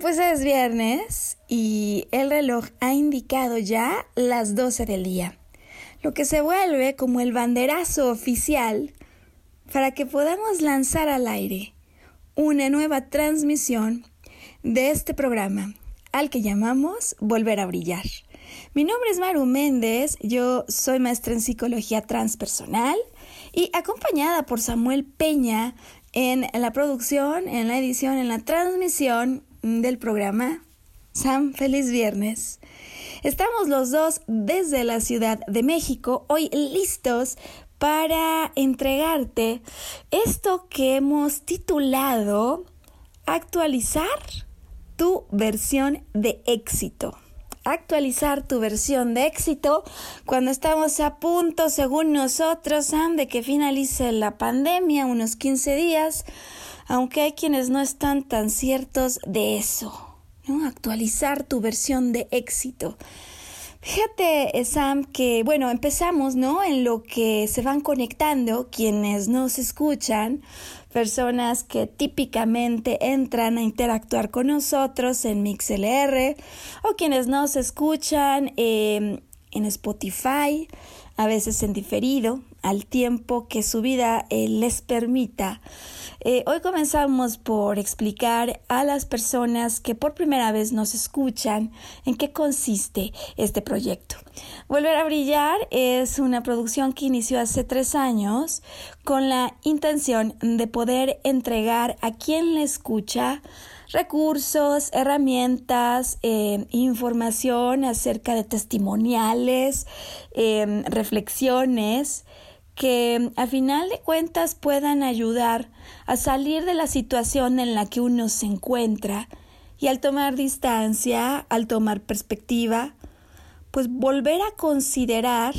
Pues es viernes y el reloj ha indicado ya las 12 del día, lo que se vuelve como el banderazo oficial para que podamos lanzar al aire una nueva transmisión de este programa al que llamamos Volver a Brillar. Mi nombre es Maru Méndez, yo soy maestra en psicología transpersonal y acompañada por Samuel Peña en la producción, en la edición, en la transmisión del programa. Sam, feliz viernes. Estamos los dos desde la Ciudad de México, hoy listos para entregarte esto que hemos titulado Actualizar tu versión de éxito. Actualizar tu versión de éxito cuando estamos a punto, según nosotros, Sam, de que finalice la pandemia, unos 15 días aunque hay quienes no están tan ciertos de eso. ¿no? Actualizar tu versión de éxito. Fíjate, Sam, que bueno, empezamos, ¿no? En lo que se van conectando quienes nos escuchan, personas que típicamente entran a interactuar con nosotros en MixLR o quienes nos escuchan em, en Spotify, a veces en diferido, al tiempo que su vida eh, les permita. Eh, hoy comenzamos por explicar a las personas que por primera vez nos escuchan en qué consiste este proyecto. Volver a Brillar es una producción que inició hace tres años con la intención de poder entregar a quien le escucha recursos, herramientas, eh, información acerca de testimoniales, eh, reflexiones que a final de cuentas puedan ayudar a salir de la situación en la que uno se encuentra y al tomar distancia, al tomar perspectiva, pues volver a considerar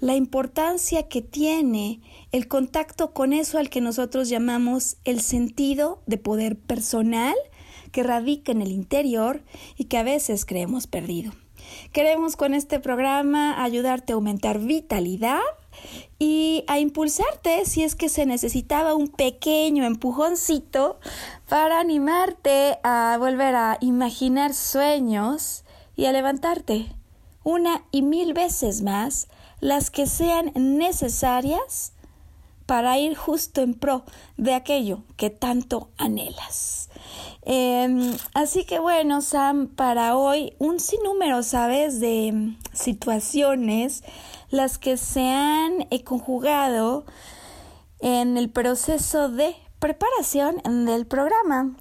la importancia que tiene el contacto con eso al que nosotros llamamos el sentido de poder personal que radica en el interior y que a veces creemos perdido. Queremos con este programa ayudarte a aumentar vitalidad y a impulsarte si es que se necesitaba un pequeño empujoncito para animarte a volver a imaginar sueños y a levantarte una y mil veces más las que sean necesarias para ir justo en pro de aquello que tanto anhelas. Em, así que bueno, Sam, para hoy un sinnúmero, ¿sabes?, de situaciones las que se han eh, conjugado en el proceso de preparación del programa.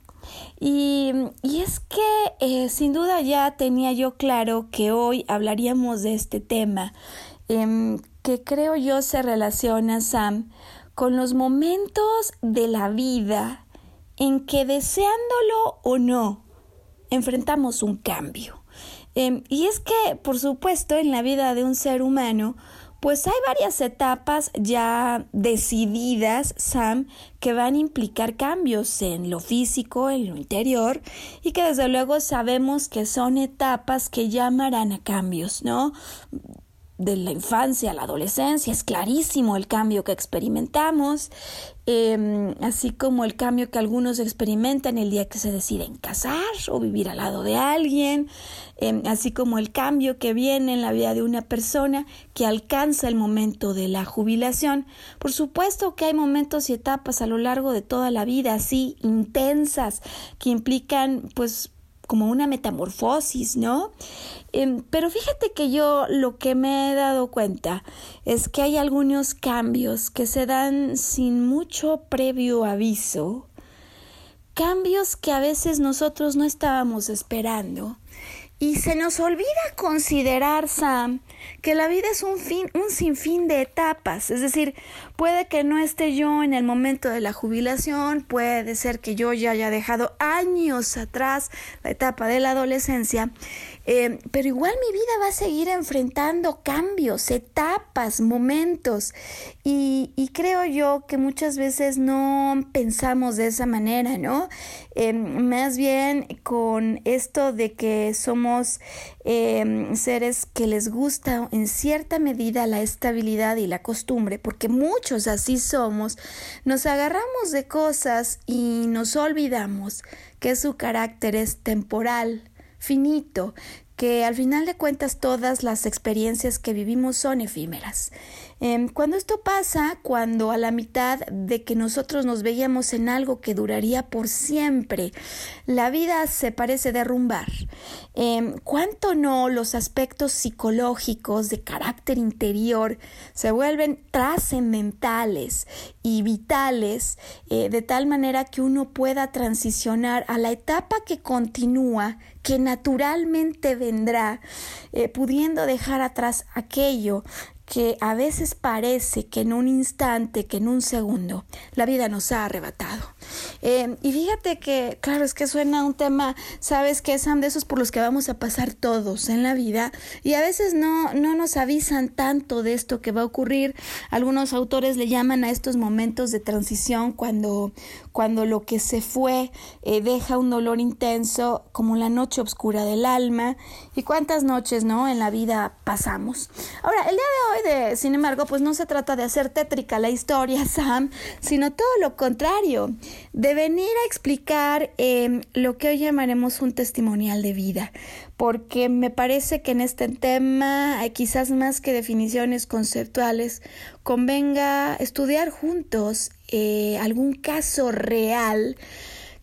Y, es que eh, sin duda ya tenía yo claro que hoy hablaríamos de este tema, em, que creo yo se relaciona, Sam, con los momentos de la vida en que deseándolo o no, enfrentamos un cambio. Em, y es que, por supuesto, en la vida de un ser humano, pues hay varias etapas ya decididas, Sam, que van a implicar cambios en lo físico, en lo interior, y que desde luego sabemos que son etapas que llamarán a cambios, ¿no? De la infancia a la adolescencia, es clarísimo el cambio que experimentamos, em, así como el cambio que algunos experimentan el día que se deciden casar o vivir al lado de alguien, em, así como el cambio que viene en la vida de una persona que alcanza el momento de la jubilación. Por supuesto que hay momentos y etapas a lo largo de toda la vida así intensas que implican pues como una metamorfosis, ¿no? Em, pero fíjate que yo lo que me he dado cuenta es que hay algunos cambios que se dan sin mucho previo aviso, cambios que a veces nosotros no estábamos esperando y se nos olvida considerar, Sam, que la vida es un fin, un sinfín de etapas. Es decir, puede que no esté yo en el momento de la jubilación, puede ser que yo ya haya dejado años atrás la etapa de la adolescencia eh, pero igual mi vida va a seguir enfrentando cambios, etapas, momentos. Y, creo yo que muchas veces no pensamos de esa manera, ¿no? Eh, más bien con esto de que somos eh, seres que les gusta en cierta medida la estabilidad y la costumbre, porque muchos así somos, nos agarramos de cosas y nos olvidamos que su carácter es temporal finito, que al final de cuentas todas las experiencias que vivimos son efímeras. Em, cuando esto pasa, cuando a la mitad de que nosotros nos veíamos en algo que duraría por siempre, la vida se parece derrumbar. Eh, ¿Cuánto no los aspectos psicológicos de carácter interior se vuelven trascendentales y vitales eh, de tal manera que uno pueda transicionar a la etapa que continúa, que naturalmente vendrá, eh, pudiendo dejar atrás aquello que a veces parece que en un instante, que en un segundo, la vida nos ha arrebatado. Eh, y fíjate que, claro, es que suena un tema, sabes que son de esos por los que vamos a pasar todos en la vida y a veces no, no nos avisan tanto de esto que va a ocurrir. Algunos autores le llaman a estos momentos de transición cuando, cuando lo que se fue eh, deja un dolor intenso como la noche oscura del alma y cuántas noches, ¿no? En la vida pasamos. Ahora, el día de hoy de, sin embargo, pues no se trata de hacer tétrica la historia, Sam, sino todo lo contrario, de venir a explicar em, lo que hoy llamaremos un testimonial de vida, porque me parece que en este tema, hay quizás más que definiciones conceptuales, convenga estudiar juntos eh, algún caso real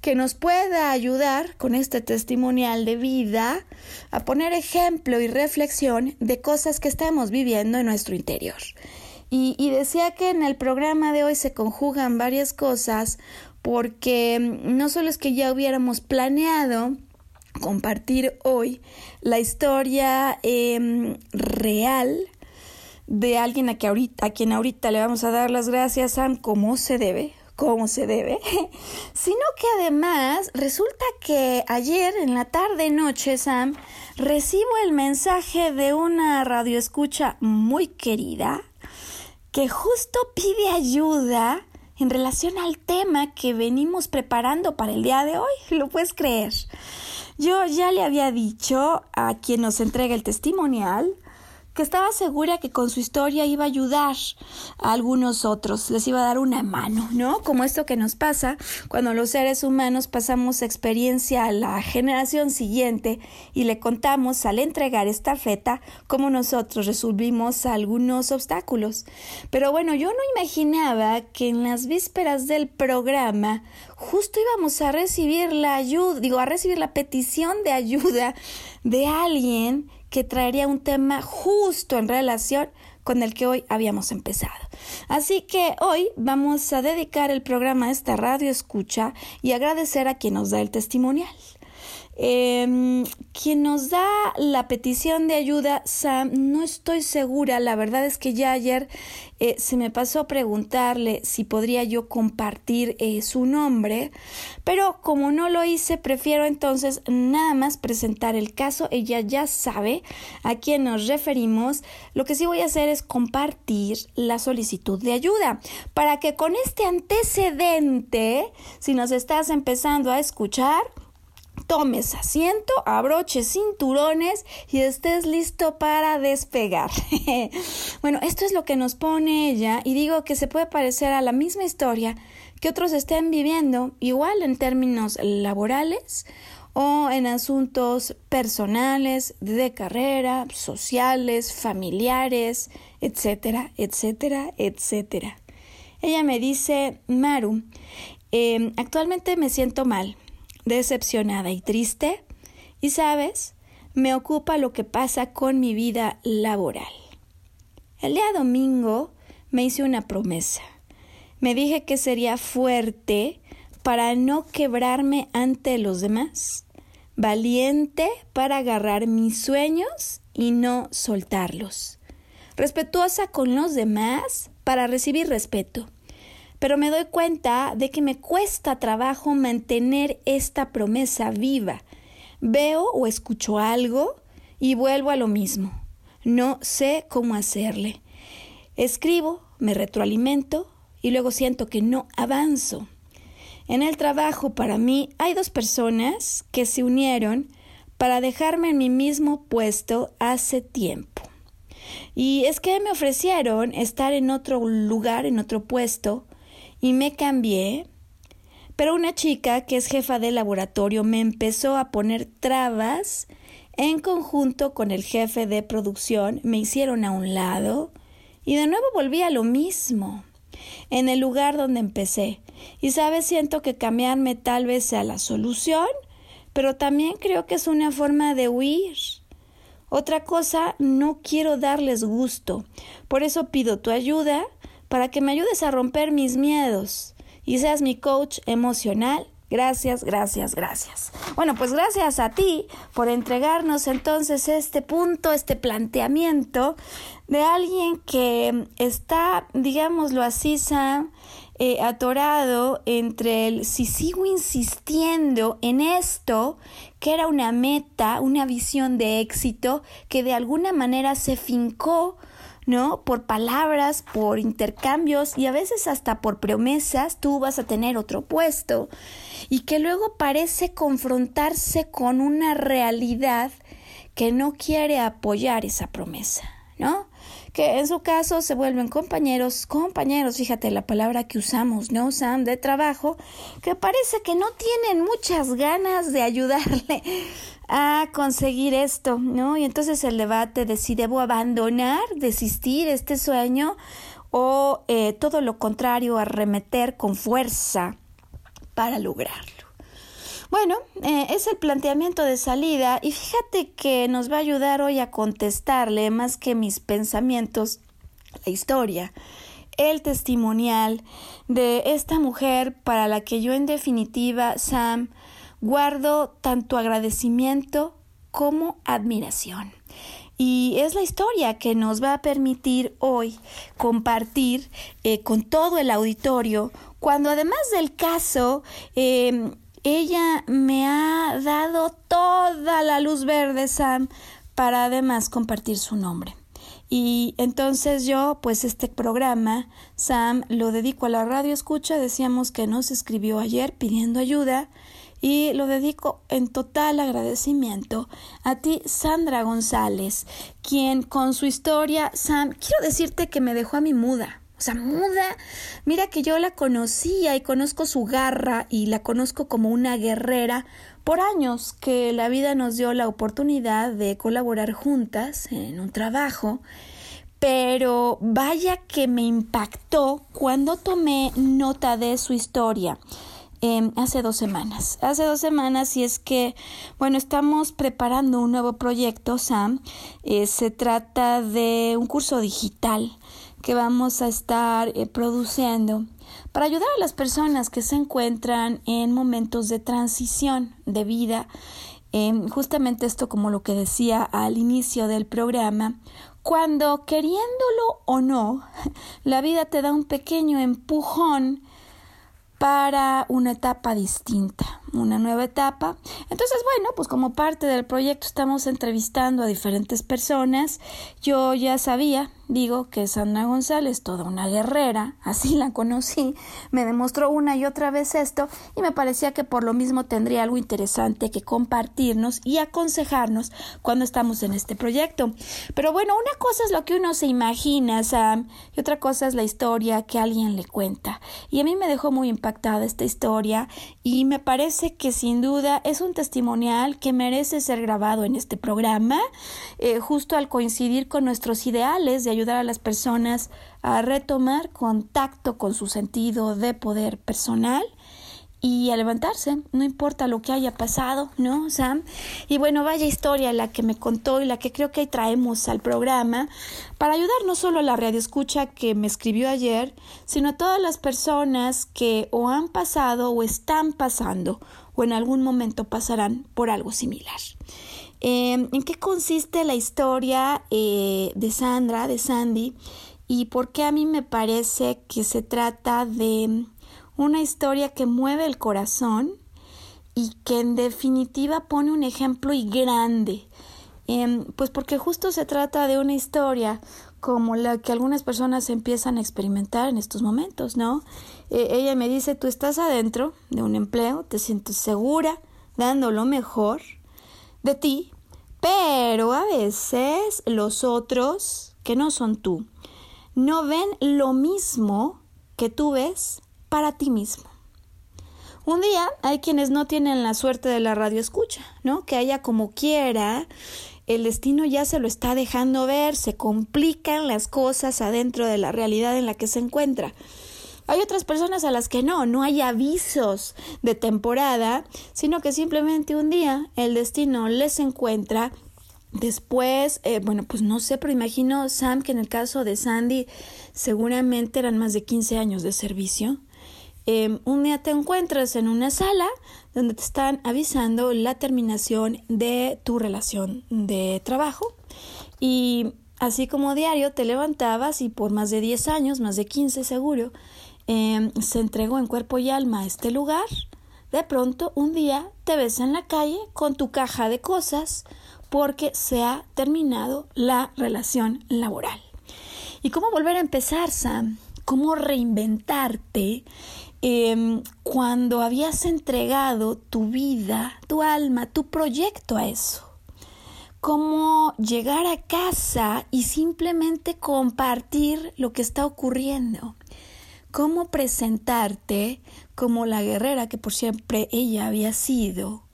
que nos pueda ayudar con este testimonial de vida a poner ejemplo y reflexión de cosas que estamos viviendo en nuestro interior. Y, decía que en el programa de hoy se conjugan varias cosas porque no solo es que ya hubiéramos planeado compartir hoy la historia em, real de alguien a, a quien ahorita le vamos a dar las gracias, Sam, como se debe, como se debe, sino que además resulta que ayer en la tarde noche, Sam, recibo el mensaje de una radioescucha muy querida que justo pide ayuda en relación al tema que venimos preparando para el día de hoy. ¿Lo puedes creer? Yo ya le había dicho a quien nos entrega el testimonial que estaba segura que con su historia iba a ayudar a algunos otros, les iba a dar una mano, ¿no? Como esto que nos pasa cuando los seres humanos pasamos experiencia a la generación siguiente y le contamos al entregar esta feta cómo nosotros resolvimos algunos obstáculos. Pero bueno, yo no imaginaba que en las vísperas del programa justo íbamos a recibir la ayuda, digo, a recibir la petición de ayuda de alguien que traería un tema justo en relación con el que hoy habíamos empezado. Así que hoy vamos a dedicar el programa a esta radio escucha y agradecer a quien nos da el testimonial. Eh, quien nos da la petición de ayuda, Sam, no estoy segura. La verdad es que ya ayer eh, se me pasó a preguntarle si podría yo compartir eh, su nombre, pero como no lo hice, prefiero entonces nada más presentar el caso. Ella ya sabe a quién nos referimos. Lo que sí voy a hacer es compartir la solicitud de ayuda para que con este antecedente, si nos estás empezando a escuchar, tomes asiento, abroches cinturones y estés listo para despegar. bueno, esto es lo que nos pone ella y digo que se puede parecer a la misma historia que otros estén viviendo, igual en términos laborales o en asuntos personales, de carrera, sociales, familiares, etcétera, etcétera, etcétera. Ella me dice, Maru, em, actualmente me siento mal, decepcionada y triste, y sabes, me ocupa lo que pasa con mi vida laboral. El día domingo me hice una promesa. Me dije que sería fuerte para no quebrarme ante los demás, valiente para agarrar mis sueños y no soltarlos, respetuosa con los demás para recibir respeto. Pero me doy cuenta de que me cuesta trabajo mantener esta promesa viva. Veo o escucho algo y vuelvo a lo mismo. No sé cómo hacerle. Escribo, me retroalimento y luego siento que no avanzo. En el trabajo para mí hay dos personas que se unieron para dejarme en mi mismo puesto hace tiempo. Y es que me ofrecieron estar en otro lugar, en otro puesto, y me cambié. Pero una chica que es jefa de laboratorio me empezó a poner trabas. En conjunto con el jefe de producción me hicieron a un lado y de nuevo volví a lo mismo, en el lugar donde empecé. Y sabes, siento que cambiarme tal vez sea la solución, pero también creo que es una forma de huir. Otra cosa, no quiero darles gusto. Por eso pido tu ayuda para que me ayudes a romper mis miedos y seas mi coach emocional. Gracias, gracias, gracias. Bueno, pues gracias a ti por entregarnos entonces este punto, este planteamiento de alguien que está, digámoslo así, Sam, eh, atorado entre el si sigo insistiendo en esto, que era una meta, una visión de éxito, que de alguna manera se fincó ¿no? Por palabras, por intercambios y a veces hasta por promesas, tú vas a tener otro puesto y que luego parece confrontarse con una realidad que no quiere apoyar esa promesa, ¿no? que en su caso se vuelven compañeros, compañeros, fíjate la palabra que usamos, ¿no? Sam, de trabajo, que parece que no tienen muchas ganas de ayudarle a conseguir esto, ¿no? Y entonces el debate de si debo abandonar, desistir este sueño o eh, todo lo contrario, arremeter con fuerza para lograrlo. Bueno, eh, es el planteamiento de salida y fíjate que nos va a ayudar hoy a contestarle más que mis pensamientos, la historia, el testimonial de esta mujer para la que yo en definitiva, Sam, guardo tanto agradecimiento como admiración. Y es la historia que nos va a permitir hoy compartir eh, con todo el auditorio, cuando además del caso eh, ella me ha dado toda la luz verde, Sam, para además compartir su nombre. Y entonces yo, pues este programa, Sam, lo dedico a la radio escucha, decíamos que nos escribió ayer pidiendo ayuda y lo dedico en total agradecimiento a ti, Sandra González, quien con su historia, Sam, quiero decirte que me dejó a mi muda. O sea, muda. Mira que yo la conocía y conozco su garra y la conozco como una guerrera por años que la vida nos dio la oportunidad de colaborar juntas en un trabajo. Pero vaya que me impactó cuando tomé nota de su historia. Em, hace dos semanas. Hace dos semanas y es que, bueno, estamos preparando un nuevo proyecto, Sam. Eh, se trata de un curso digital que vamos a estar eh, produciendo para ayudar a las personas que se encuentran en momentos de transición de vida. Em, justamente esto como lo que decía al inicio del programa, cuando queriéndolo o no, la vida te da un pequeño empujón para una etapa distinta, una nueva etapa. Entonces, bueno, pues como parte del proyecto estamos entrevistando a diferentes personas. Yo ya sabía Digo que Sandra González, toda una guerrera, así la conocí, me demostró una y otra vez esto y me parecía que por lo mismo tendría algo interesante que compartirnos y aconsejarnos cuando estamos en este proyecto. Pero bueno, una cosa es lo que uno se imagina, Sam, y otra cosa es la historia que alguien le cuenta. Y a mí me dejó muy impactada esta historia y me parece que sin duda es un testimonial que merece ser grabado en este programa, eh, justo al coincidir con nuestros ideales de ayuda ayudar a las personas a retomar contacto con su sentido de poder personal y a levantarse, no importa lo que haya pasado, ¿no, Sam? Y bueno, vaya historia la que me contó y la que creo que traemos al programa para ayudar no solo a la escucha que me escribió ayer, sino a todas las personas que o han pasado o están pasando o en algún momento pasarán por algo similar. Em, ¿En qué consiste la historia eh, de Sandra, de Sandy? Y por qué a mí me parece que se trata de una historia que mueve el corazón y que en definitiva pone un ejemplo y grande. Em, pues porque justo se trata de una historia como la que algunas personas empiezan a experimentar en estos momentos, ¿no? E, ella me dice, tú estás adentro de un empleo, te sientes segura, dando lo mejor de ti, pero a veces los otros, que no son tú, no ven lo mismo que tú ves para ti mismo. Un día hay quienes no tienen la suerte de la radio escucha, ¿no? Que haya como quiera, el destino ya se lo está dejando ver, se complican las cosas adentro de la realidad en la que se encuentra. Hay otras personas a las que no, no hay avisos de temporada, sino que simplemente un día el destino les encuentra. Después, eh, bueno, pues no sé, pero imagino, Sam, que en el caso de Sandy seguramente eran más de 15 años de servicio. Em, un día te encuentras en una sala donde te están avisando la terminación de tu relación de trabajo y así como diario te levantabas y por más de 10 años, más de 15 seguro, Em, se entregó en cuerpo y alma a este lugar, de pronto un día te ves en la calle con tu caja de cosas porque se ha terminado la relación laboral. ¿Y cómo volver a empezar, Sam? ¿Cómo reinventarte em, cuando habías entregado tu vida, tu alma, tu proyecto a eso? ¿Cómo llegar a casa y simplemente compartir lo que está ocurriendo? cómo presentarte como la guerrera que por siempre ella había sido,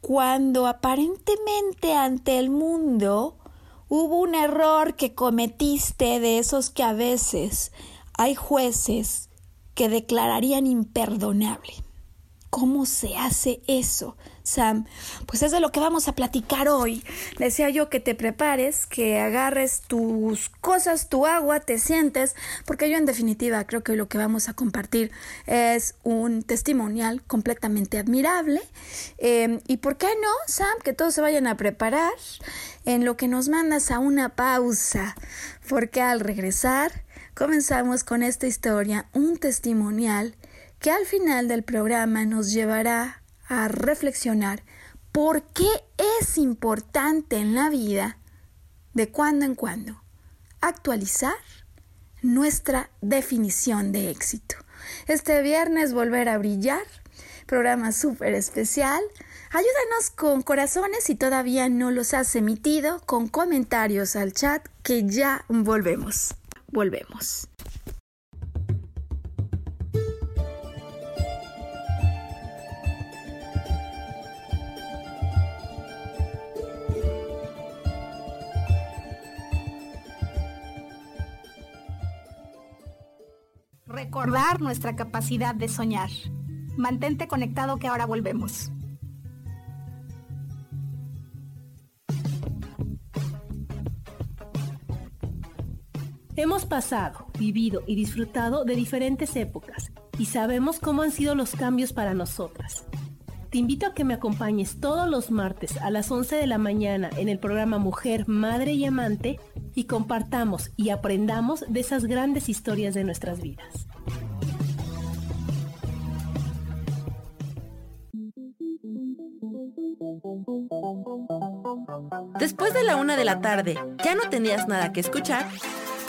cuando aparentemente ante el mundo hubo un error que cometiste de esos que a veces hay jueces que declararían imperdonable. ¿Cómo se hace eso? Sam, pues es de lo que vamos a platicar hoy. Decía yo que te prepares, que agarres tus cosas, tu agua, te sientes, porque yo en definitiva creo que lo que vamos a compartir es un testimonial completamente admirable. Em, ¿Y por qué no, Sam? Que todos se vayan a preparar en lo que nos mandas a una pausa, porque al regresar comenzamos con esta historia, un testimonial que al final del programa nos llevará a reflexionar por qué es importante en la vida, de cuando en cuando, actualizar nuestra definición de éxito. Este viernes volver a brillar, programa súper especial. Ayúdanos con corazones si todavía no los has emitido, con comentarios al chat que ya volvemos. Volvemos. recordar nuestra capacidad de soñar. Mantente conectado que ahora volvemos. Hemos pasado, vivido y disfrutado de diferentes épocas y sabemos cómo han sido los cambios para nosotras. Te invito a que me acompañes todos los martes a las 11 de la mañana en el programa Mujer, Madre y Amante y compartamos y aprendamos de esas grandes historias de nuestras vidas. Después de la una de la tarde, ¿ya no tenías nada que escuchar?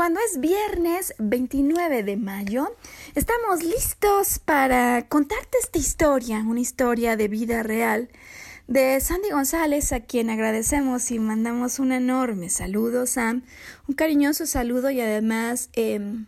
Cuando es viernes 29 de mayo, estamos listos para contarte esta historia, una historia de vida real de Sandy González, a quien agradecemos y mandamos un enorme saludo, Sam, un cariñoso saludo y además em,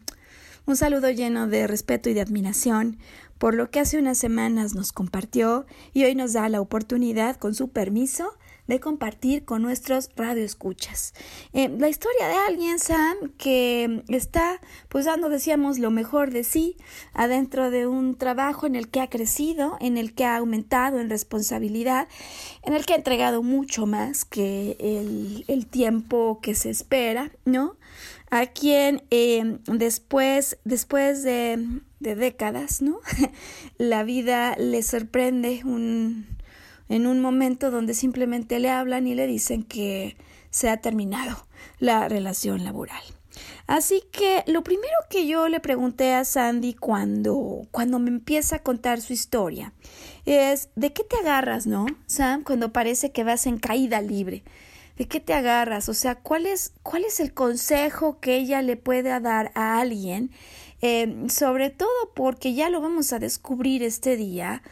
un saludo lleno de respeto y de admiración por lo que hace unas semanas nos compartió y hoy nos da la oportunidad, con su permiso, de compartir con nuestros radioescuchas. Eh, la historia de alguien, Sam, que está pues dando, decíamos, lo mejor de sí adentro de un trabajo en el que ha crecido, en el que ha aumentado en responsabilidad, en el que ha entregado mucho más que el, el tiempo que se espera, ¿no? A quien eh, después, después de, de décadas, ¿no? la vida le sorprende un en un momento donde simplemente le hablan y le dicen que se ha terminado la relación laboral. Así que lo primero que yo le pregunté a Sandy cuando, cuando me empieza a contar su historia es ¿de qué te agarras, no? Sam, cuando parece que vas en caída libre. ¿De qué te agarras? O sea, ¿cuál es, cuál es el consejo que ella le puede dar a alguien? Eh, sobre todo porque ya lo vamos a descubrir este día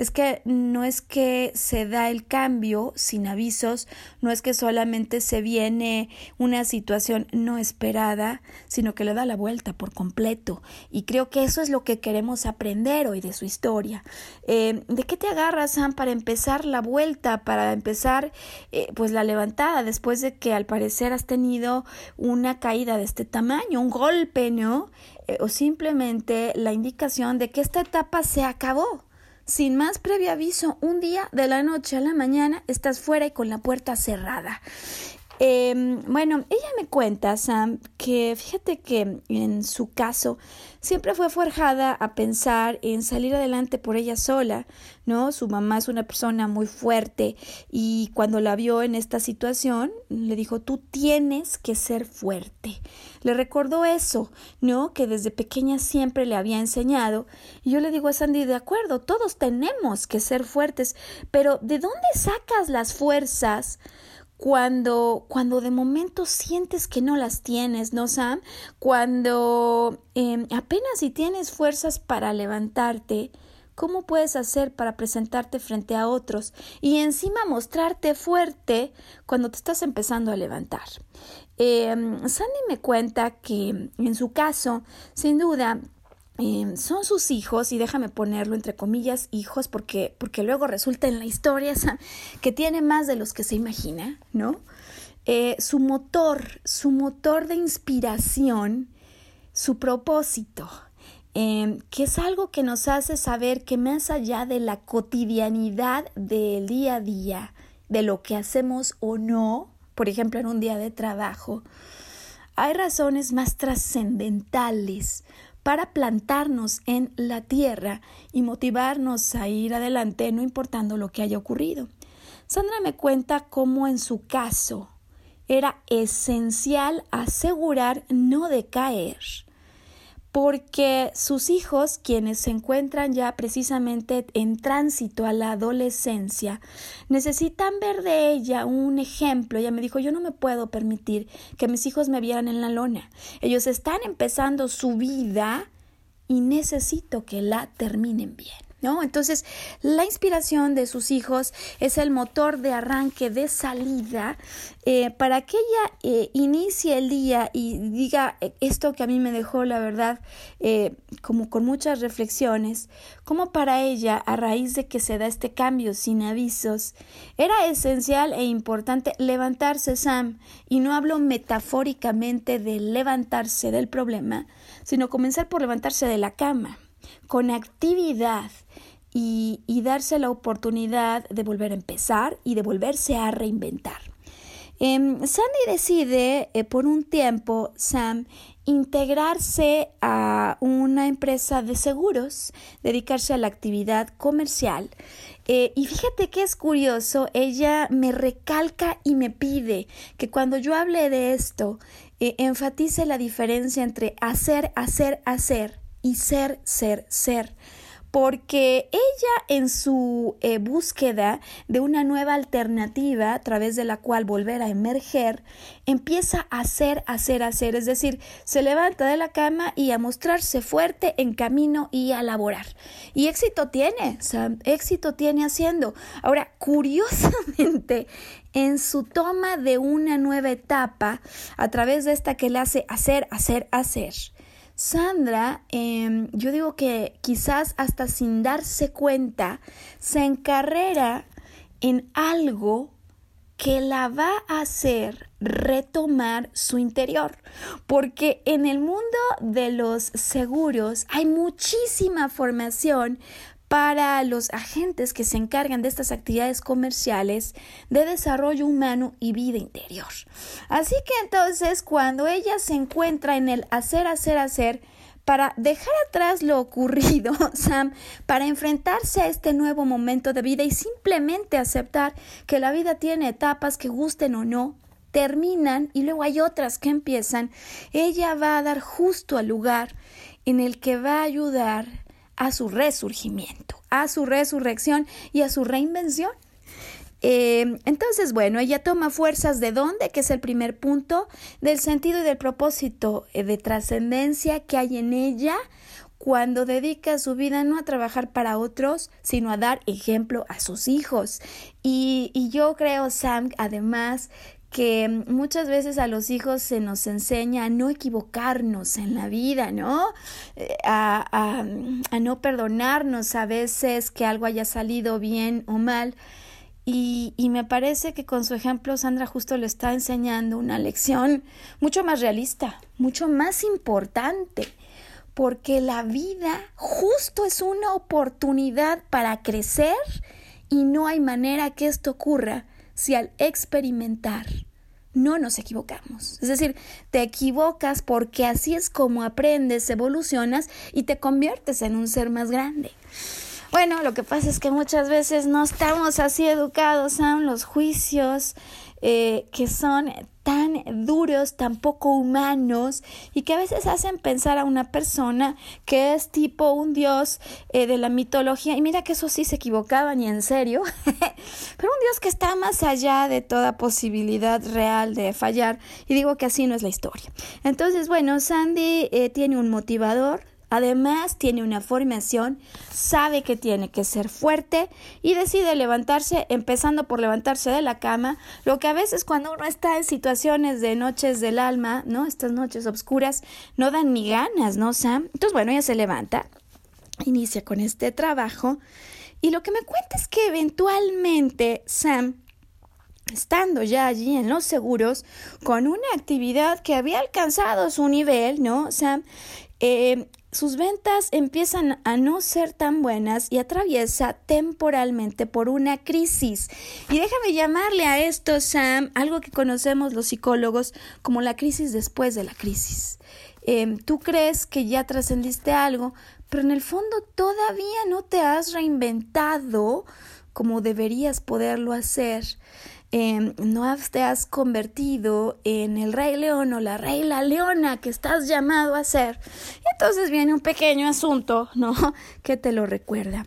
es que no es que se da el cambio sin avisos, no es que solamente se viene una situación no esperada, sino que le da la vuelta por completo. Y creo que eso es lo que queremos aprender hoy de su historia. Eh, ¿De qué te agarras, Sam, para empezar la vuelta, para empezar eh, pues la levantada después de que al parecer has tenido una caída de este tamaño, un golpe, ¿no? Eh, o simplemente la indicación de que esta etapa se acabó. Sin más previo aviso, un día de la noche a la mañana estás fuera y con la puerta cerrada. Em, bueno, ella me cuenta, Sam, que fíjate que en su caso siempre fue forjada a pensar en salir adelante por ella sola, ¿no? Su mamá es una persona muy fuerte y cuando la vio en esta situación, le dijo, tú tienes que ser fuerte. Le recordó eso, ¿no? Que desde pequeña siempre le había enseñado. Y yo le digo a Sandy, de acuerdo, todos tenemos que ser fuertes, pero ¿de dónde sacas las fuerzas? Cuando, cuando de momento sientes que no las tienes, ¿no, Sam? Cuando em, apenas si tienes fuerzas para levantarte, ¿cómo puedes hacer para presentarte frente a otros y encima mostrarte fuerte cuando te estás empezando a levantar? Em, Sandy me cuenta que en su caso, sin duda, Em, son sus hijos, y déjame ponerlo entre comillas hijos, porque, porque luego resulta en la historia que tiene más de los que se imagina, ¿no? Eh, su motor, su motor de inspiración, su propósito, em, que es algo que nos hace saber que más allá de la cotidianidad del día a día, de lo que hacemos o no, por ejemplo, en un día de trabajo, hay razones más trascendentales para plantarnos en la tierra y motivarnos a ir adelante no importando lo que haya ocurrido. Sandra me cuenta cómo en su caso era esencial asegurar no decaer porque sus hijos, quienes se encuentran ya precisamente en tránsito a la adolescencia, necesitan ver de ella un ejemplo. Ella me dijo, yo no me puedo permitir que mis hijos me vieran en la lona. Ellos están empezando su vida y necesito que la terminen bien. ¿No? Entonces, la inspiración de sus hijos es el motor de arranque, de salida, eh, para que ella eh, inicie el día y diga eh, esto que a mí me dejó, la verdad, como con muchas reflexiones, como para ella, a raíz de que se da este cambio sin avisos, era esencial e importante levantarse, Sam, y no hablo metafóricamente de levantarse del problema, sino comenzar por levantarse de la cama con actividad y, darse la oportunidad de volver a empezar y de volverse a reinventar. Em, Sandy decide eh, por un tiempo, Sam, integrarse a una empresa de seguros, dedicarse a la actividad comercial. Eh, y fíjate que es curioso, ella me recalca y me pide que cuando yo hable de esto, eh, enfatice la diferencia entre hacer, hacer, hacer y ser, ser, ser porque ella en su eh, búsqueda de una nueva alternativa a través de la cual volver a emerger, empieza a hacer, hacer, hacer, es decir, se levanta de la cama y a mostrarse fuerte en camino y a laborar. Y éxito tiene, éxito tiene haciendo. Ahora, curiosamente, en su toma de una nueva etapa, a través de esta que le hace hacer, hacer, hacer, Sandra, em, yo digo que quizás hasta sin darse cuenta, se encarrera en algo que la va a hacer retomar su interior, porque en el mundo de los seguros hay muchísima formación para los agentes que se encargan de estas actividades comerciales de desarrollo humano y vida interior. Así que entonces cuando ella se encuentra en el hacer, hacer, hacer, para dejar atrás lo ocurrido, Sam, para enfrentarse a este nuevo momento de vida y simplemente aceptar que la vida tiene etapas que gusten o no, terminan y luego hay otras que empiezan, ella va a dar justo al lugar en el que va a ayudar a su resurgimiento, a su resurrección y a su reinvención. Eh, entonces, bueno, ella toma fuerzas de dónde, que es el primer punto, del sentido y del propósito eh, de trascendencia que hay en ella cuando dedica su vida no a trabajar para otros, sino a dar ejemplo a sus hijos. Y, y yo creo, Sam, además, que muchas veces a los hijos se nos enseña a no equivocarnos en la vida, ¿no? Eh, a, no perdonarnos a veces que algo haya salido bien o mal. Y, y, me parece que con su ejemplo Sandra justo le está enseñando una lección mucho más realista, mucho más importante, porque la vida justo es una oportunidad para crecer y no hay manera que esto ocurra si al experimentar no nos equivocamos. Es decir, te equivocas porque así es como aprendes, evolucionas y te conviertes en un ser más grande. Bueno, lo que pasa es que muchas veces no estamos así educados a los juicios eh, que son tan duros, tan poco humanos y que a veces hacen pensar a una persona que es tipo un dios eh, de la mitología. Y mira que eso sí se equivocaban y en serio, pero un dios que está más allá de toda posibilidad real de fallar. Y digo que así no es la historia. Entonces, bueno, Sandy eh, tiene un motivador, Además, tiene una formación, sabe que tiene que ser fuerte y decide levantarse, empezando por levantarse de la cama, lo que a veces cuando uno está en situaciones de noches del alma, ¿no? Estas noches oscuras, no dan ni ganas, ¿no, Sam? Entonces, bueno, ella se levanta, inicia con este trabajo y lo que me cuenta es que eventualmente Sam estando ya allí en los seguros, con una actividad que había alcanzado su nivel, ¿no? Sam, eh, sus ventas empiezan a no ser tan buenas y atraviesa temporalmente por una crisis. Y déjame llamarle a esto, Sam, algo que conocemos los psicólogos como la crisis después de la crisis. Em, tú crees que ya trascendiste algo, pero en el fondo todavía no te has reinventado como deberías poderlo hacer. Em, no te has convertido en el rey león o la reina leona que estás llamado a ser. Entonces viene un pequeño asunto, ¿no? Que te lo recuerda.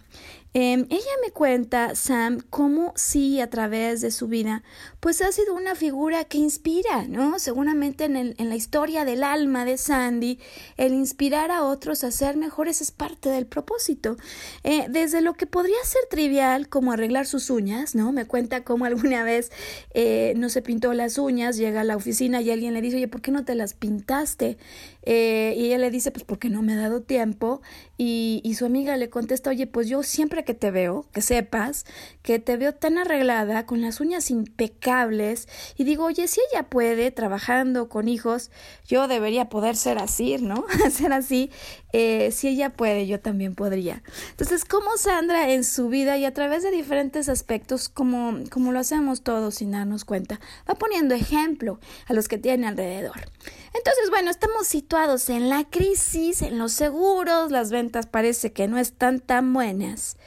Em, ella me cuenta, Sam, cómo sí a través de su vida, pues ha sido una figura que inspira, ¿no? Seguramente en, el, en, la historia del alma de Sandy, el inspirar a otros a ser mejores es parte del propósito. Eh, desde lo que podría ser trivial, como arreglar sus uñas, ¿no? Me cuenta cómo alguna vez eh, no se pintó las uñas, llega a la oficina y alguien le dice, oye, ¿por qué no te las pintaste? Eh, y ella le dice, pues porque no me ha dado tiempo. Y, y su amiga le contesta, oye, pues yo siempre que te veo, que sepas que te veo tan arreglada, con las uñas impecables, y digo, oye, si ella puede, trabajando con hijos, yo debería poder ser así, ¿no? ser así, eh, si ella puede, yo también podría. Entonces, como Sandra en su vida y a través de diferentes aspectos, como, como lo hacemos todos sin darnos cuenta, va poniendo ejemplo a los que tiene alrededor. Entonces, bueno, estamos situados en la crisis, en los seguros, las ventas parece que no están tan buenas.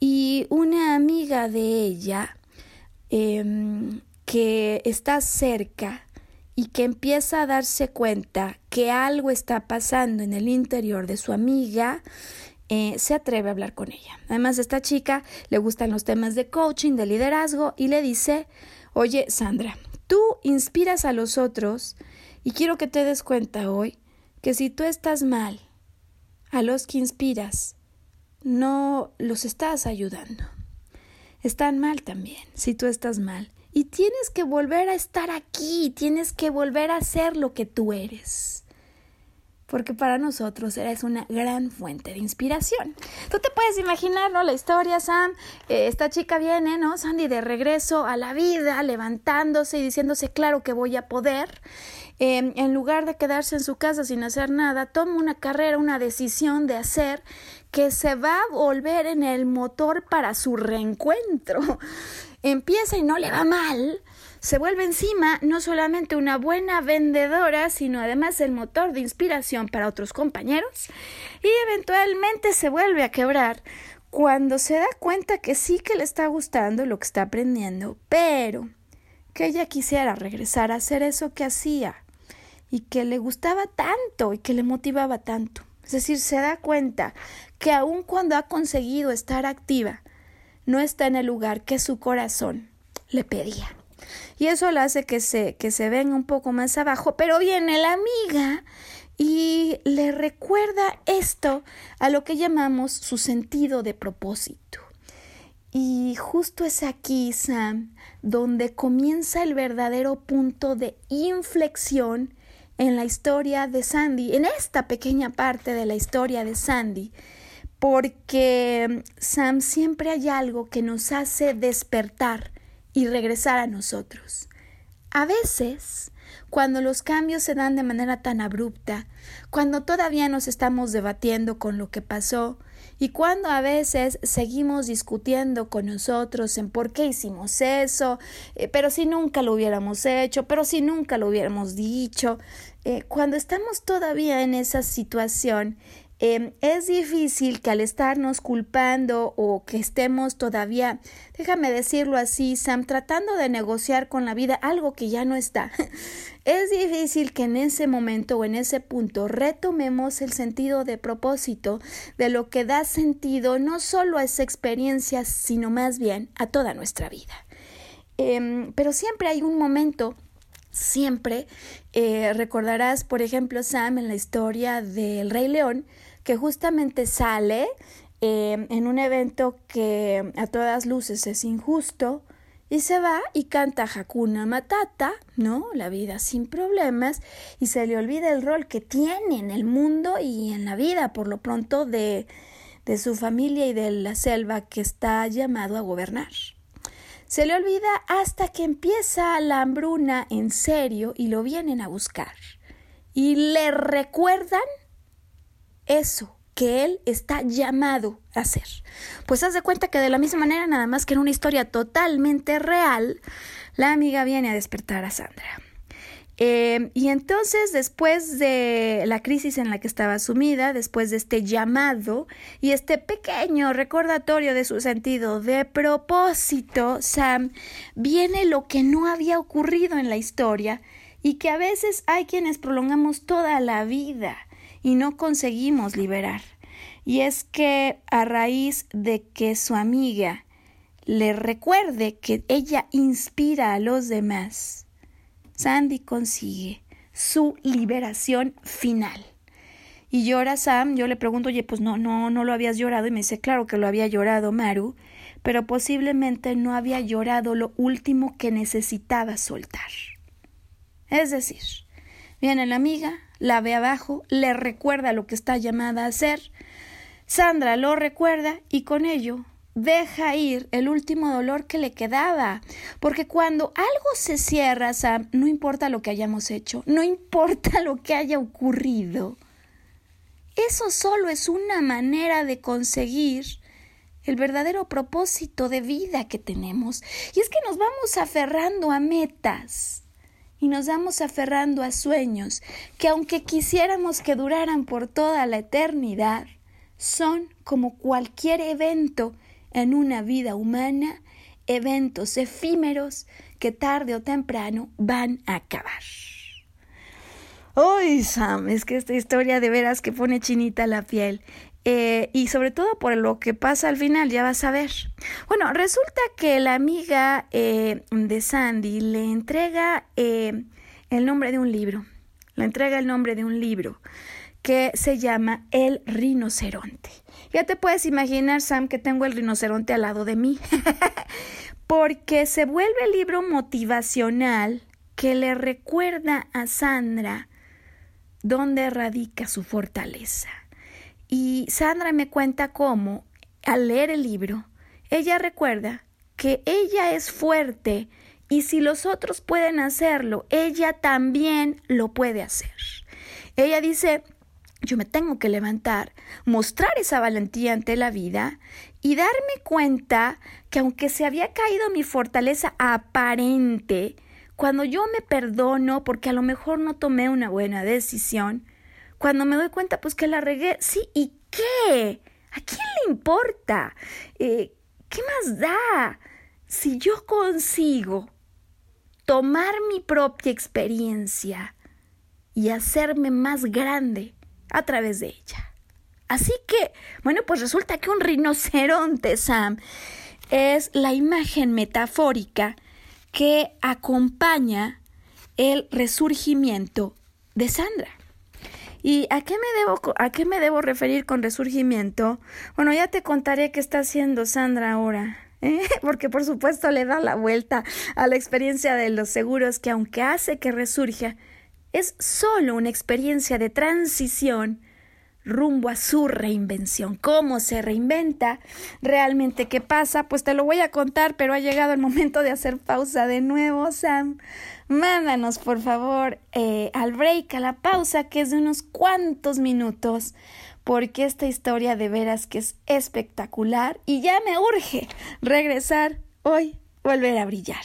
Y una amiga de ella em, que está cerca y que empieza a darse cuenta que algo está pasando en el interior de su amiga, eh, se atreve a hablar con ella. Además, a esta chica le gustan los temas de coaching, de liderazgo, y le dice, oye, Sandra, tú inspiras a los otros y quiero que te des cuenta hoy que si tú estás mal, a los que inspiras, no los estás ayudando. Están mal también, si tú estás mal. Y tienes que volver a estar aquí, tienes que volver a ser lo que tú eres. Porque para nosotros eres una gran fuente de inspiración. Tú te puedes imaginar, ¿no? La historia, Sam. Eh, esta chica viene, ¿no? Sandy de regreso a la vida, levantándose y diciéndose, claro que voy a poder. Em, en lugar de quedarse en su casa sin hacer nada, toma una carrera, una decisión de hacer que se va a volver en el motor para su reencuentro. Empieza y no le va mal, se vuelve encima no solamente una buena vendedora, sino además el motor de inspiración para otros compañeros y eventualmente se vuelve a quebrar cuando se da cuenta que sí que le está gustando lo que está aprendiendo, pero que ella quisiera regresar a hacer eso que hacía y que le gustaba tanto y que le motivaba tanto. Es decir, se da cuenta que aun cuando ha conseguido estar activa, no está en el lugar que su corazón le pedía. Y eso le hace que se, que se venga un poco más abajo, pero viene la amiga y le recuerda esto a lo que llamamos su sentido de propósito. Y justo es aquí, Sam, donde comienza el verdadero punto de inflexión en la historia de Sandy, en esta pequeña parte de la historia de Sandy, porque Sam siempre hay algo que nos hace despertar y regresar a nosotros. A veces, cuando los cambios se dan de manera tan abrupta, cuando todavía nos estamos debatiendo con lo que pasó, y cuando a veces seguimos discutiendo con nosotros en por qué hicimos eso, eh, pero si nunca lo hubiéramos hecho, pero si nunca lo hubiéramos dicho, eh, cuando estamos todavía en esa situación, em, es difícil que al estarnos culpando o que estemos todavía, déjame decirlo así, Sam, tratando de negociar con la vida algo que ya no está, es difícil que en ese momento o en ese punto retomemos el sentido de propósito de lo que da sentido no solo a esa experiencia, sino más bien a toda nuestra vida. Em, pero siempre hay un momento Siempre eh, recordarás, por ejemplo, Sam, en la historia del Rey León, que justamente sale eh, en un evento que a todas luces es injusto, y se va y canta Hakuna Matata, ¿no? La vida sin problemas, y se le olvida el rol que tiene en el mundo y en la vida, por lo pronto, de, de su familia y de la selva que está llamado a gobernar. Se le olvida hasta que empieza la hambruna en serio y lo vienen a buscar. Y le recuerdan eso que él está llamado a hacer. Pues haz de cuenta que de la misma manera, nada más que en una historia totalmente real, la amiga viene a despertar a Sandra. Eh, y entonces, después de la crisis en la que estaba sumida, después de este llamado y este pequeño recordatorio de su sentido de propósito, Sam, viene lo que no había ocurrido en la historia y que a veces hay quienes prolongamos toda la vida y no conseguimos liberar. Y es que a raíz de que su amiga le recuerde que ella inspira a los demás, Sandy consigue su liberación final. Y llora Sam, yo le pregunto, oye, pues no, no, no lo habías llorado. Y me dice, claro que lo había llorado Maru, pero posiblemente no había llorado lo último que necesitaba soltar. Es decir, viene la amiga, la ve abajo, le recuerda lo que está llamada a hacer. Sandra lo recuerda y con ello deja ir el último dolor que le quedaba. Porque cuando algo se cierra, Sam, no importa lo que hayamos hecho, no importa lo que haya ocurrido. Eso solo es una manera de conseguir el verdadero propósito de vida que tenemos. Y es que nos vamos aferrando a metas y nos vamos aferrando a sueños que aunque quisiéramos que duraran por toda la eternidad, son como cualquier evento en una vida humana eventos efímeros que tarde o temprano van a acabar. ¡Ay, Sam! Es que esta historia de veras que pone chinita la piel. Eh, y sobre todo por lo que pasa al final, ya vas a ver. Bueno, resulta que la amiga eh, de Sandy le entrega eh, el nombre de un libro. Le entrega el nombre de un libro que se llama El rinoceronte. Ya te puedes imaginar, Sam, que tengo el rinoceronte al lado de mí, porque se vuelve el libro motivacional que le recuerda a Sandra dónde radica su fortaleza. Y Sandra me cuenta cómo, al leer el libro, ella recuerda que ella es fuerte y si los otros pueden hacerlo, ella también lo puede hacer. Ella dice, yo me tengo que levantar, mostrar esa valentía ante la vida y darme cuenta que aunque se había caído mi fortaleza aparente, cuando yo me perdono porque a lo mejor no tomé una buena decisión, cuando me doy cuenta pues que la regué, sí, ¿y qué? ¿A quién le importa? Eh, ¿Qué más da? Si yo consigo tomar mi propia experiencia y hacerme más grande, a través de ella. Así que, bueno, pues resulta que un rinoceronte, Sam, es la imagen metafórica que acompaña el resurgimiento de Sandra. ¿Y a qué me debo, a qué me debo referir con resurgimiento? Bueno, ya te contaré qué está haciendo Sandra ahora. ¿eh? Porque por supuesto le da la vuelta a la experiencia de los seguros que aunque hace que resurja, es solo una experiencia de transición rumbo a su reinvención. ¿Cómo se reinventa? ¿Realmente qué pasa? Pues te lo voy a contar, pero ha llegado el momento de hacer pausa de nuevo, Sam. Mándanos, por favor, eh, al break, a la pausa, que es de unos cuantos minutos, porque esta historia de veras que es espectacular y ya me urge regresar hoy, volver a brillar.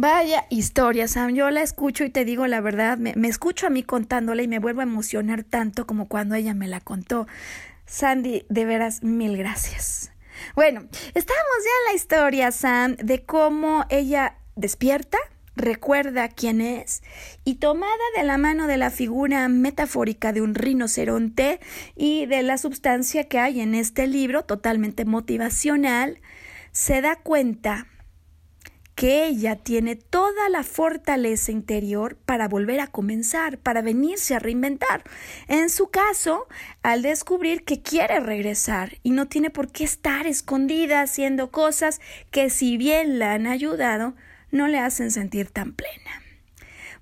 Vaya historia, Sam. Yo la escucho y te digo la verdad, me, me, escucho a mí contándola y me vuelvo a emocionar tanto como cuando ella me la contó. Sandy, de veras, mil gracias. Bueno, estamos ya en la historia, Sam, de cómo ella despierta, recuerda quién es y tomada de la mano de la figura metafórica de un rinoceronte y de la sustancia que hay en este libro, totalmente motivacional, se da cuenta que ella tiene toda la fortaleza interior para volver a comenzar, para venirse a reinventar. En su caso, al descubrir que quiere regresar y no tiene por qué estar escondida haciendo cosas que si bien la han ayudado, no le hacen sentir tan plena.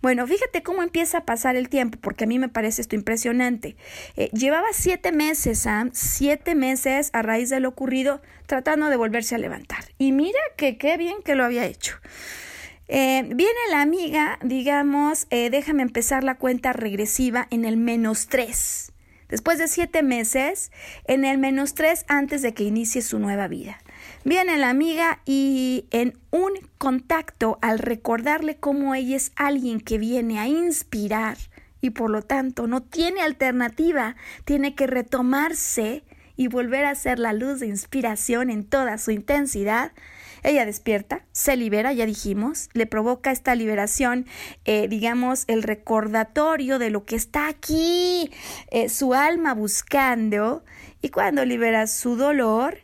Bueno, fíjate cómo empieza a pasar el tiempo, porque a mí me parece esto impresionante. Eh, llevaba siete meses, Sam, siete meses a raíz de lo ocurrido, tratando de volverse a levantar. Y mira que qué bien que lo había hecho. Eh, viene la amiga, digamos, eh, déjame empezar la cuenta regresiva en el menos tres. Después de siete meses, en el menos tres antes de que inicie su nueva vida. Viene la amiga y en un contacto al recordarle cómo ella es alguien que viene a inspirar y por lo tanto no tiene alternativa, tiene que retomarse y volver a ser la luz de inspiración en toda su intensidad, ella despierta, se libera, ya dijimos, le provoca esta liberación, eh, digamos, el recordatorio de lo que está aquí, eh, su alma buscando, y cuando libera su dolor,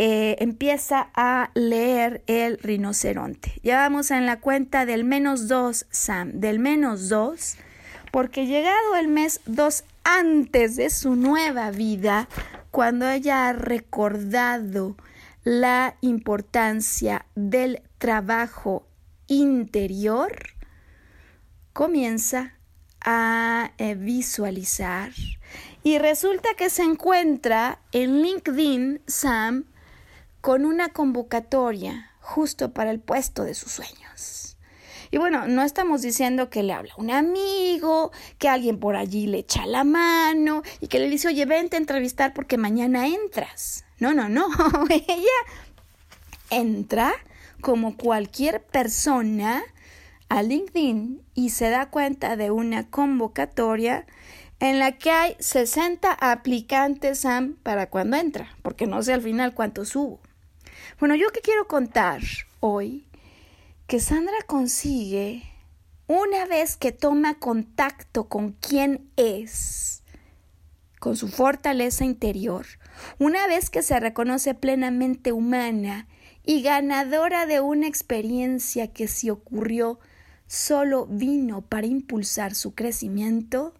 eh, empieza a leer el rinoceronte. Ya vamos en la cuenta del menos dos, Sam, del menos dos, porque llegado el mes dos antes de su nueva vida, cuando ella ha recordado la importancia del trabajo interior, comienza a eh, visualizar y resulta que se encuentra en LinkedIn, Sam, con una convocatoria justo para el puesto de sus sueños. Y bueno, no estamos diciendo que le habla un amigo, que alguien por allí le echa la mano y que le dice, oye, vente a entrevistar porque mañana entras. No, no, no. Ella entra como cualquier persona a LinkedIn y se da cuenta de una convocatoria en la que hay 60 aplicantes para cuando entra, porque no sé al final cuántos hubo. Bueno, yo que quiero contar hoy que Sandra consigue, una vez que toma contacto con quién es, con su fortaleza interior, una vez que se reconoce plenamente humana y ganadora de una experiencia que se ocurrió solo vino para impulsar su crecimiento,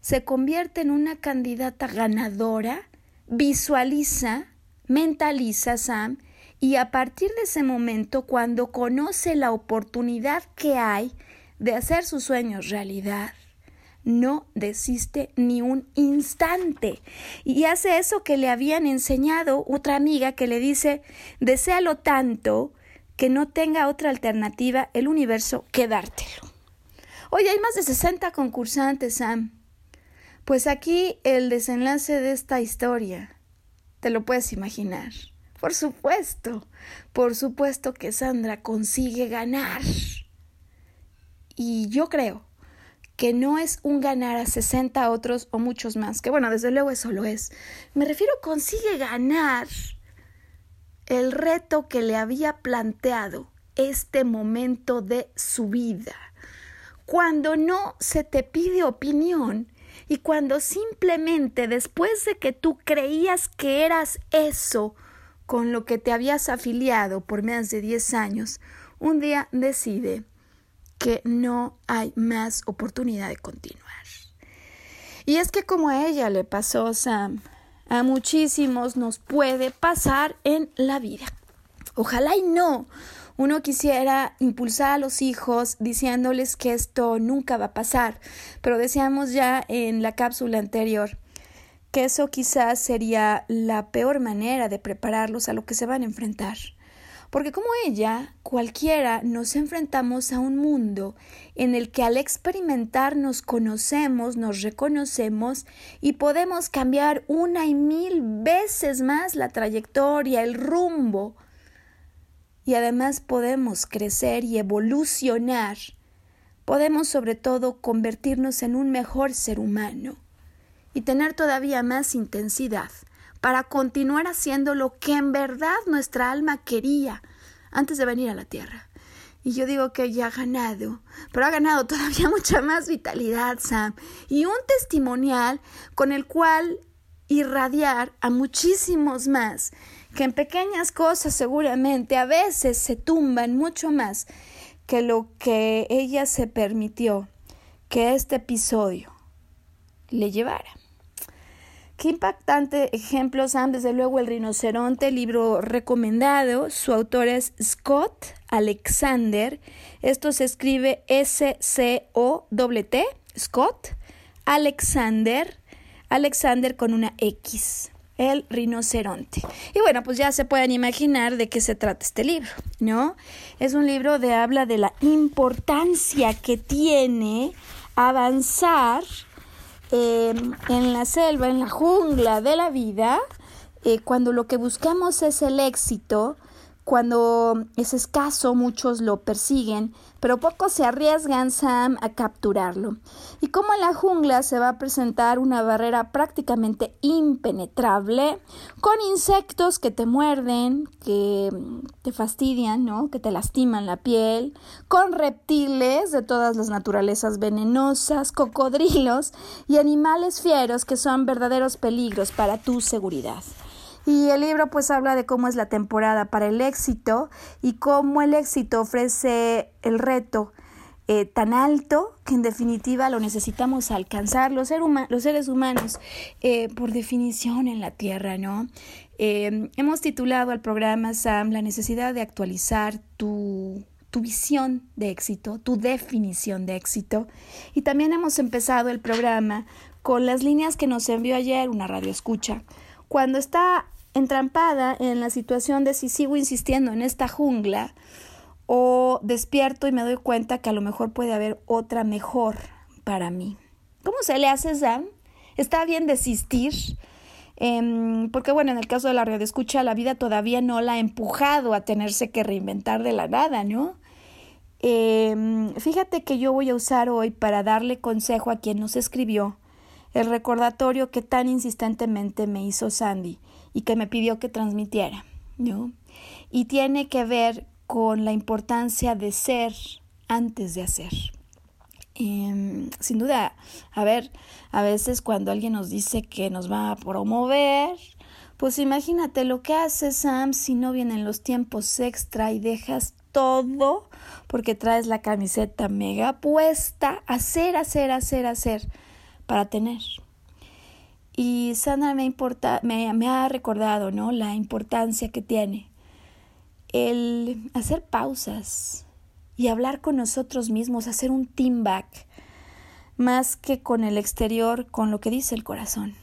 se convierte en una candidata ganadora, visualiza, mentaliza Sam y a partir de ese momento, cuando conoce la oportunidad que hay de hacer sus sueños realidad, no desiste ni un instante. Y hace eso que le habían enseñado otra amiga que le dice, deséalo tanto que no tenga otra alternativa el universo que dártelo. Oye, hay más de 60 concursantes, Sam. Pues aquí el desenlace de esta historia, te lo puedes imaginar. Por supuesto, por supuesto que Sandra consigue ganar. Y yo creo que no es un ganar a 60 otros o muchos más, que bueno, desde luego eso lo es. Me refiero, consigue ganar el reto que le había planteado este momento de su vida. Cuando no se te pide opinión y cuando simplemente después de que tú creías que eras eso con lo que te habías afiliado por más de 10 años, un día decide que no hay más oportunidad de continuar. Y es que como a ella le pasó, Sam, a muchísimos nos puede pasar en la vida. Ojalá y no. Uno quisiera impulsar a los hijos diciéndoles que esto nunca va a pasar, pero decíamos ya en la cápsula anterior que eso quizás sería la peor manera de prepararlos a lo que se van a enfrentar. Porque como ella, cualquiera nos enfrentamos a un mundo en el que al experimentar nos conocemos, nos reconocemos y podemos cambiar una y mil veces más la trayectoria, el rumbo. Y además podemos crecer y evolucionar. Podemos sobre todo convertirnos en un mejor ser humano y tener todavía más intensidad para continuar haciendo lo que en verdad nuestra alma quería antes de venir a la tierra. Y yo digo que ella ha ganado, pero ha ganado todavía mucha más vitalidad, Sam, y un testimonial con el cual irradiar a muchísimos más, que en pequeñas cosas seguramente a veces se tumban mucho más que lo que ella se permitió que este episodio le llevara. Qué impactante ejemplo, Sam. Desde luego, El rinoceronte, libro recomendado. Su autor es Scott Alexander. Esto se escribe S-C-O-T, Scott Alexander. Alexander con una X. El rinoceronte. Y bueno, pues ya se pueden imaginar de qué se trata este libro, ¿no? Es un libro de habla de la importancia que tiene avanzar Em, en la selva, en la jungla de la vida, eh, cuando lo que buscamos es el éxito, cuando es escaso, muchos lo persiguen, pero pocos se arriesgan, Sam, a capturarlo. Y como en la jungla se va a presentar una barrera prácticamente impenetrable, con insectos que te muerden, que te fastidian, ¿no? que te lastiman la piel, con reptiles de todas las naturalezas venenosas, cocodrilos y animales fieros que son verdaderos peligros para tu seguridad. Y el libro pues habla de cómo es la temporada para el éxito y cómo el éxito ofrece el reto eh, tan alto que en definitiva lo necesitamos alcanzar los, seres humanos eh, por definición en la Tierra, ¿no? Eh, hemos titulado al programa Sam la necesidad de actualizar tu, tu visión de éxito, tu definición de éxito. Y también hemos empezado el programa con las líneas que nos envió ayer una radio escucha. Cuando está entrampada en la situación de si sigo insistiendo en esta jungla o despierto y me doy cuenta que a lo mejor puede haber otra mejor para mí. ¿Cómo se le hace, Sam? ¿Está bien desistir? Em, porque bueno, en el caso de la radio escucha, la vida todavía no la ha empujado a tenerse que reinventar de la nada, ¿no? Em, fíjate que yo voy a usar hoy para darle consejo a quien nos escribió el recordatorio que tan insistentemente me hizo Sandy y que me pidió que transmitiera, ¿no? Y tiene que ver con la importancia de ser antes de hacer. Em, sin duda, a ver, a veces cuando alguien nos dice que nos va a promover, pues imagínate lo que hace Sam si no vienen los tiempos extra y dejas todo porque traes la camiseta mega puesta, hacer, hacer, hacer, hacer para tener. Y Sandra me, importa, me, ha recordado ¿no? la importancia que tiene el hacer pausas y hablar con nosotros mismos, hacer un team back, más que con el exterior, con lo que dice el corazón.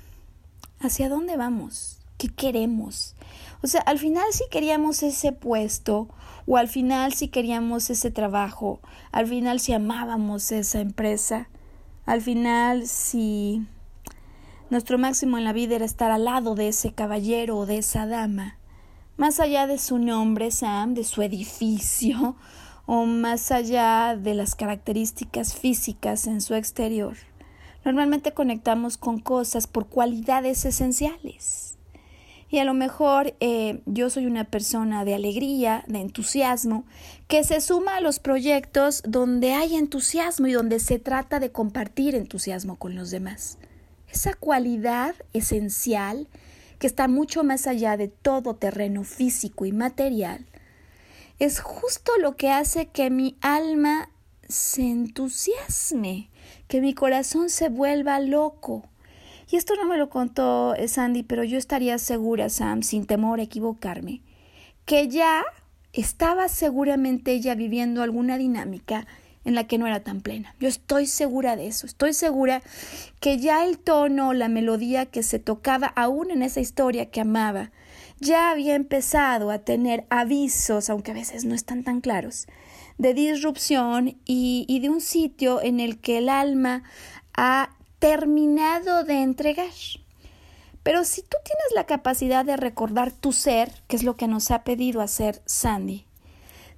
¿Hacia dónde vamos? ¿Qué queremos? O sea, al final si queríamos ese puesto, o al final si queríamos ese trabajo, al final si amábamos esa empresa, al final si nuestro máximo en la vida era estar al lado de ese caballero o de esa dama, más allá de su nombre, Sam, de su edificio, o más allá de las características físicas en su exterior. Normalmente conectamos con cosas por cualidades esenciales. Y a lo mejor eh, yo soy una persona de alegría, de entusiasmo, que se suma a los proyectos donde hay entusiasmo y donde se trata de compartir entusiasmo con los demás. Esa cualidad esencial que está mucho más allá de todo terreno físico y material, es justo lo que hace que mi alma se entusiasme, que mi corazón se vuelva loco. Y esto no me lo contó eh, Sandy, pero yo estaría segura, Sam, sin temor a equivocarme, que ya estaba seguramente ella viviendo alguna dinámica en la que no era tan plena. Yo estoy segura de eso, estoy segura que ya el tono, la melodía que se tocaba aún en esa historia que amaba, ya había empezado a tener avisos, aunque a veces no están tan claros, de disrupción y, de un sitio en el que el alma ha terminado de entregar. Pero si tú tienes la capacidad de recordar tu ser, que es lo que nos ha pedido hacer Sandy,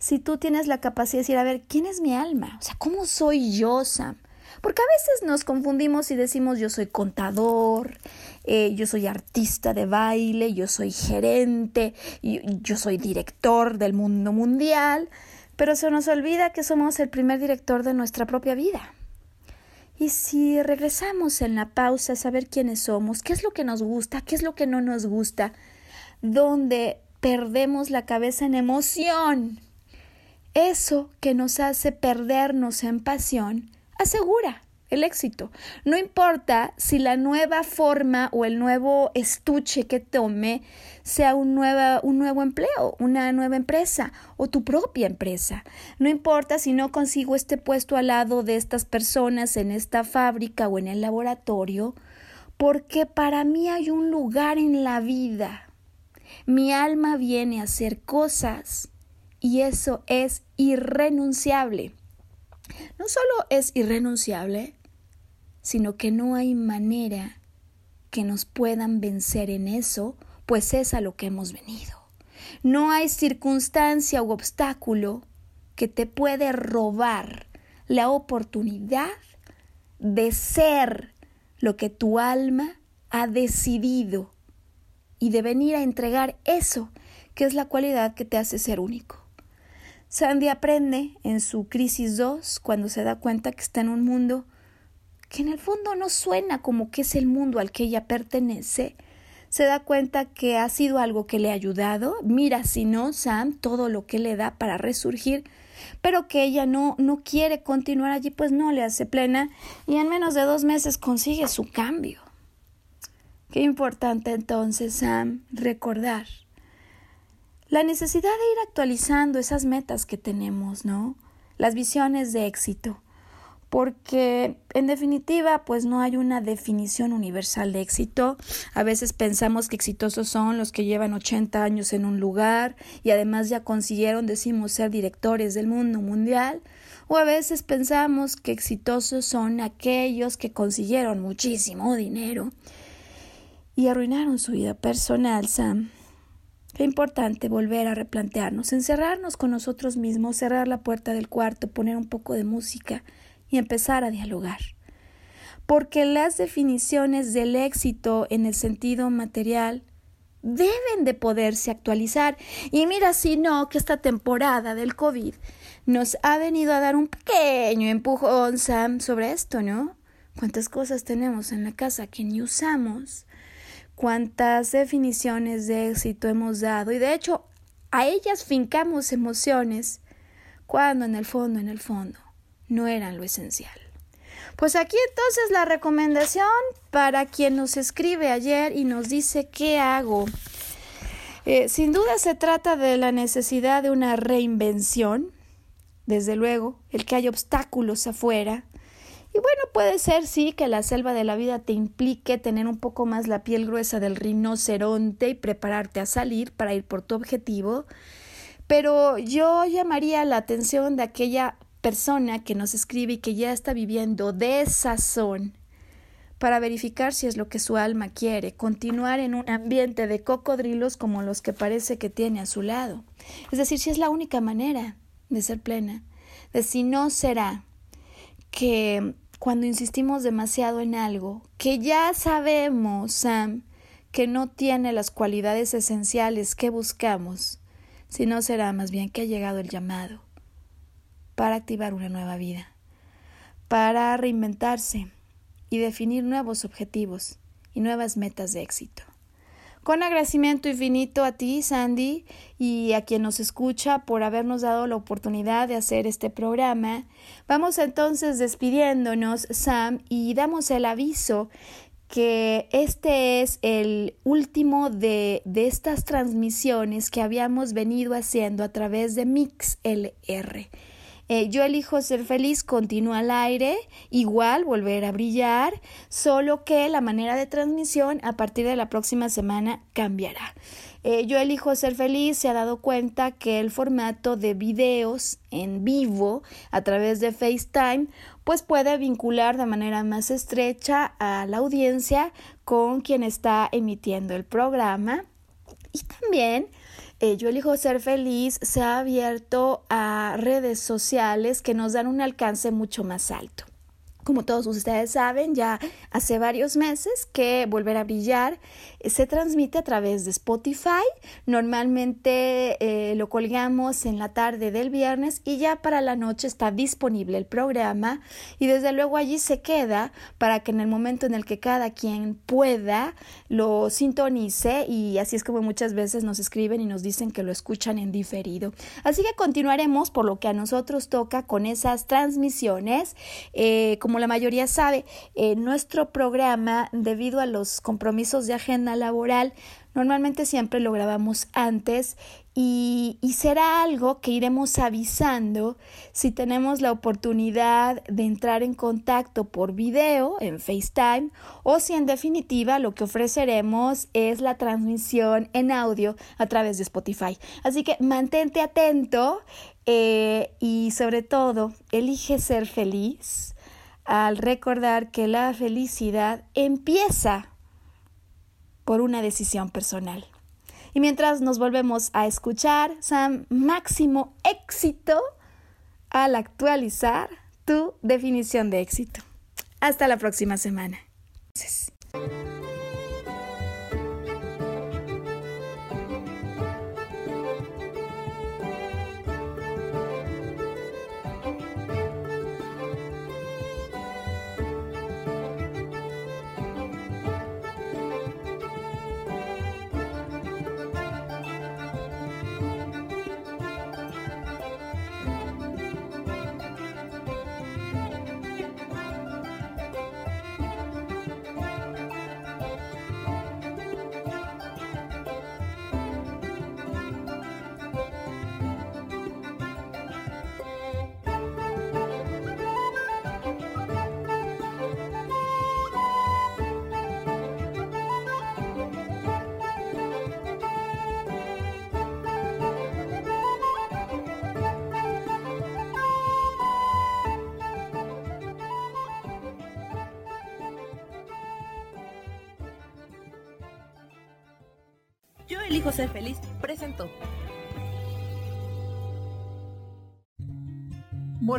si tú tienes la capacidad de decir, a ver, ¿quién es mi alma? O sea, ¿cómo soy yo, Sam? Porque a veces nos confundimos y decimos yo soy contador, eh, yo soy artista de baile, yo soy gerente, yo soy director del mundo mundial, pero se nos olvida que somos el primer director de nuestra propia vida. Y si regresamos en la pausa a saber quiénes somos, qué es lo que nos gusta, qué es lo que no nos gusta, donde perdemos la cabeza en emoción, eso que nos hace perdernos en pasión, asegura el éxito. No importa si la nueva forma o el nuevo estuche que tome sea un, un nuevo empleo, una nueva empresa o tu propia empresa. No importa si no consigo este puesto al lado de estas personas en esta fábrica o en el laboratorio, porque para mí hay un lugar en la vida. Mi alma viene a hacer cosas y eso es irrenunciable. No solo es irrenunciable, sino que no hay manera que nos puedan vencer en eso, pues es a lo que hemos venido. No hay circunstancia u obstáculo que te puede robar la oportunidad de ser lo que tu alma ha decidido y de venir a entregar eso que es la cualidad que te hace ser único. Sandy aprende en su crisis 2 cuando se da cuenta que está en un mundo que en el fondo no suena como que es el mundo al que ella pertenece. Se da cuenta que ha sido algo que le ha ayudado. Mira, si no, Sam, todo lo que le da para resurgir, pero que ella no, no quiere continuar allí, pues no le hace plena y en menos de dos meses consigue su cambio. Qué importante entonces, Sam, recordar la necesidad de ir actualizando esas metas que tenemos, ¿no? Las visiones de éxito. Porque en definitiva, pues no hay una definición universal de éxito. A veces pensamos que exitosos son los que llevan 80 años en un lugar y además ya consiguieron, decimos, ser directores del mundo mundial. O a veces pensamos que exitosos son aquellos que consiguieron muchísimo dinero y arruinaron su vida personal, Sam. Qué importante volver a replantearnos, encerrarnos con nosotros mismos, cerrar la puerta del cuarto, poner un poco de música y empezar a dialogar. Porque las definiciones del éxito en el sentido material deben de poderse actualizar. Y mira, si no, que esta temporada del COVID nos ha venido a dar un pequeño empujón, Sam, sobre esto, ¿no? ¿Cuántas cosas tenemos en la casa que ni usamos? Cuántas definiciones de éxito hemos dado y de hecho a ellas fincamos emociones cuando en el fondo, en el fondo, no eran lo esencial. Pues aquí entonces la recomendación para quien nos escribe ayer y nos dice qué hago. Eh, sin duda se trata de la necesidad de una reinvención, desde luego, el que hay obstáculos afuera. Y bueno, puede ser sí que la selva de la vida te implique tener un poco más la piel gruesa del rinoceronte y prepararte a salir para ir por tu objetivo, pero yo llamaría la atención de aquella persona que nos escribe y que ya está viviendo de sazón para verificar si es lo que su alma quiere, continuar en un ambiente de cocodrilos como los que parece que tiene a su lado. Es decir, si es la única manera de ser plena, de si no será que cuando insistimos demasiado en algo que ya sabemos, Sam, que no tiene las cualidades esenciales que buscamos, si no será más bien que ha llegado el llamado para activar una nueva vida, para reinventarse y definir nuevos objetivos y nuevas metas de éxito. Con agradecimiento infinito a ti, Sandy, y a quien nos escucha por habernos dado la oportunidad de hacer este programa. Vamos entonces despidiéndonos, Sam, y damos el aviso que este es el último de, de estas transmisiones que habíamos venido haciendo a través de MixLR. Eh, yo elijo ser feliz, continúa al aire, igual volver a brillar, solo que la manera de transmisión a partir de la próxima semana cambiará. Eh, yo elijo ser feliz, se ha dado cuenta que el formato de videos en vivo a través de FaceTime pues puede vincular de manera más estrecha a la audiencia con quien está emitiendo el programa y también eh, Yo elijo ser feliz se ha abierto a redes sociales que nos dan un alcance mucho más alto. Como todos ustedes saben, ya hace varios meses que Volver a Brillar eh, se transmite a través de Spotify. Normalmente eh, lo colgamos en la tarde del viernes y ya para la noche está disponible el programa y desde luego allí se queda para que en el momento en el que cada quien pueda lo sintonice y así es como muchas veces nos escriben y nos dicen que lo escuchan en diferido. Así que continuaremos por lo que a nosotros toca con esas transmisiones. Eh, como la mayoría sabe, nuestro programa, debido a los compromisos de agenda laboral, normalmente siempre lo grabamos antes y, será algo que iremos avisando si tenemos la oportunidad de entrar en contacto por video en FaceTime o si en definitiva lo que ofreceremos es la transmisión en audio a través de Spotify. Así que mantente atento eh, y sobre todo elige ser feliz al recordar que la felicidad empieza por una decisión personal. Y mientras nos volvemos a escuchar, Sam, máximo éxito al actualizar tu definición de éxito. Hasta la próxima semana.